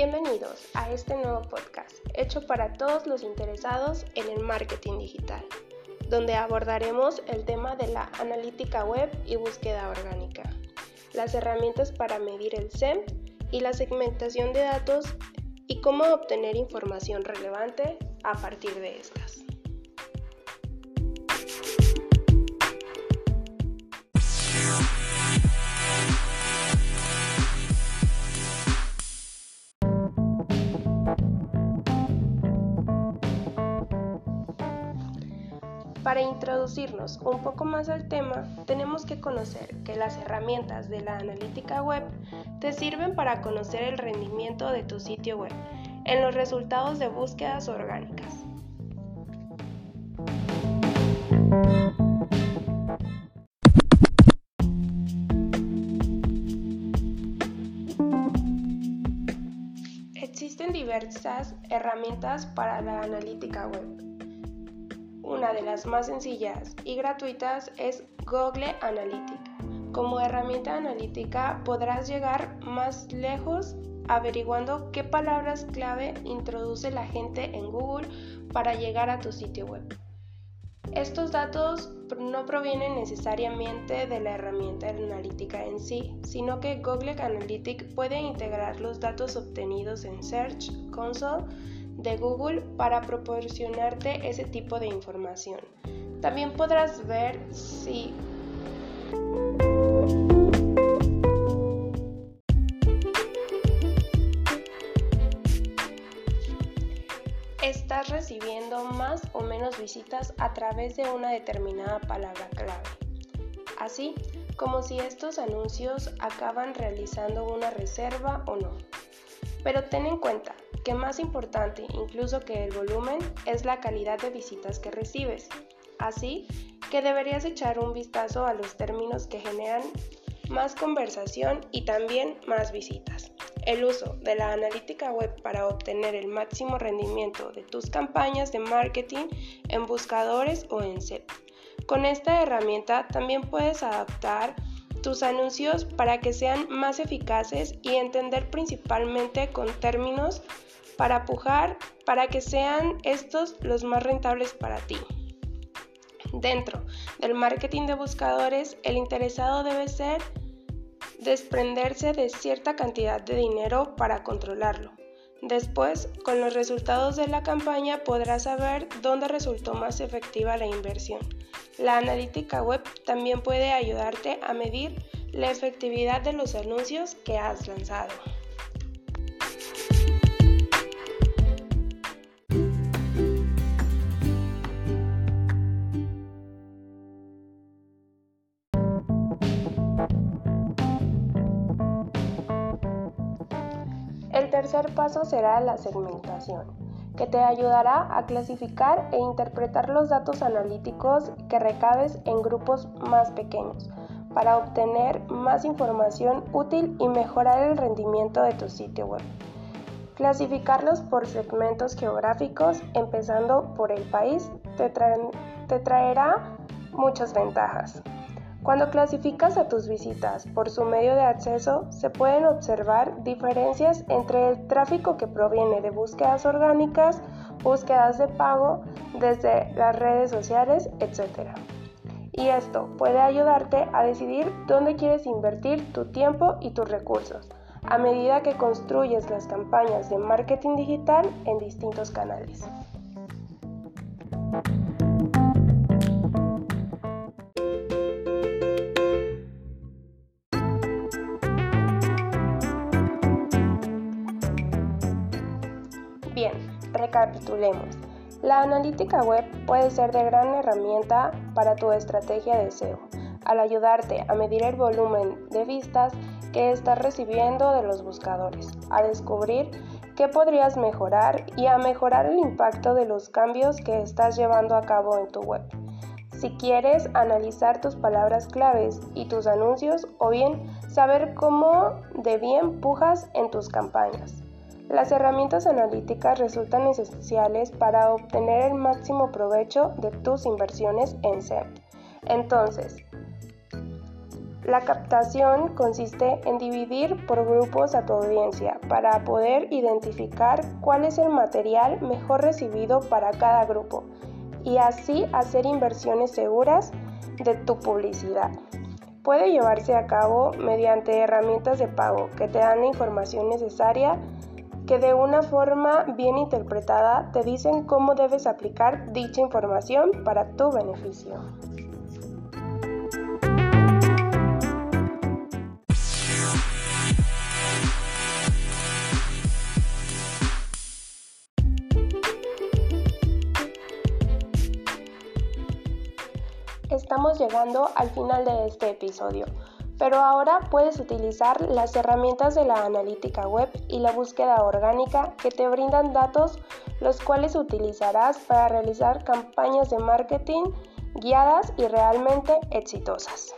Bienvenidos a este nuevo podcast hecho para todos los interesados en el marketing digital, donde abordaremos el tema de la analítica web y búsqueda orgánica, las herramientas para medir el SEM y la segmentación de datos y cómo obtener información relevante a partir de estas. Para introducirnos un poco más al tema, tenemos que conocer que las herramientas de la analítica web te sirven para conocer el rendimiento de tu sitio web en los resultados de búsquedas orgánicas. Existen diversas herramientas para la analítica web una de las más sencillas y gratuitas es Google Analytics. Como herramienta analítica podrás llegar más lejos averiguando qué palabras clave introduce la gente en Google para llegar a tu sitio web. Estos datos no provienen necesariamente de la herramienta analítica en sí, sino que Google Analytics puede integrar los datos obtenidos en Search Console de Google para proporcionarte ese tipo de información. También podrás ver si estás recibiendo más o menos visitas a través de una determinada palabra clave. Así como si estos anuncios acaban realizando una reserva o no. Pero ten en cuenta que más importante incluso que el volumen es la calidad de visitas que recibes. Así que deberías echar un vistazo a los términos que generan más conversación y también más visitas. El uso de la analítica web para obtener el máximo rendimiento de tus campañas de marketing en buscadores o en SEP. Con esta herramienta también puedes adaptar tus anuncios para que sean más eficaces y entender principalmente con términos para pujar para que sean estos los más rentables para ti. Dentro del marketing de buscadores, el interesado debe ser desprenderse de cierta cantidad de dinero para controlarlo. Después, con los resultados de la campaña podrás saber dónde resultó más efectiva la inversión. La analítica web también puede ayudarte a medir la efectividad de los anuncios que has lanzado. El tercer paso será la segmentación, que te ayudará a clasificar e interpretar los datos analíticos que recabes en grupos más pequeños para obtener más información útil y mejorar el rendimiento de tu sitio web. Clasificarlos por segmentos geográficos, empezando por el país, te, traerá muchas ventajas. Cuando clasificas a tus visitas por su medio de acceso, se pueden observar diferencias entre el tráfico que proviene de búsquedas orgánicas, búsquedas de pago, desde las redes sociales, etc. Y esto puede ayudarte a decidir dónde quieres invertir tu tiempo y tus recursos a medida que construyes las campañas de marketing digital en distintos canales. Recapitulemos. La analítica web puede ser de gran herramienta para tu estrategia de SEO, al ayudarte a medir el volumen de vistas que estás recibiendo de los buscadores, a descubrir qué podrías mejorar y a mejorar el impacto de los cambios que estás llevando a cabo en tu web. Si quieres analizar tus palabras claves y tus anuncios o bien saber cómo de bien pujas en tus campañas. Las herramientas analíticas resultan esenciales para obtener el máximo provecho de tus inversiones en SEM. Entonces, La captación consiste en dividir por grupos a tu audiencia para poder identificar cuál es el material mejor recibido para cada grupo y así hacer inversiones seguras de tu publicidad. Puede llevarse a cabo mediante herramientas de pago que te dan la información necesaria que de una forma bien interpretada te dicen cómo debes aplicar dicha información para tu beneficio. Estamos llegando al final de este episodio, pero ahora puedes utilizar las herramientas de la analítica web y la búsqueda orgánica que te brindan datos los cuales utilizarás para realizar campañas de marketing guiadas y realmente exitosas.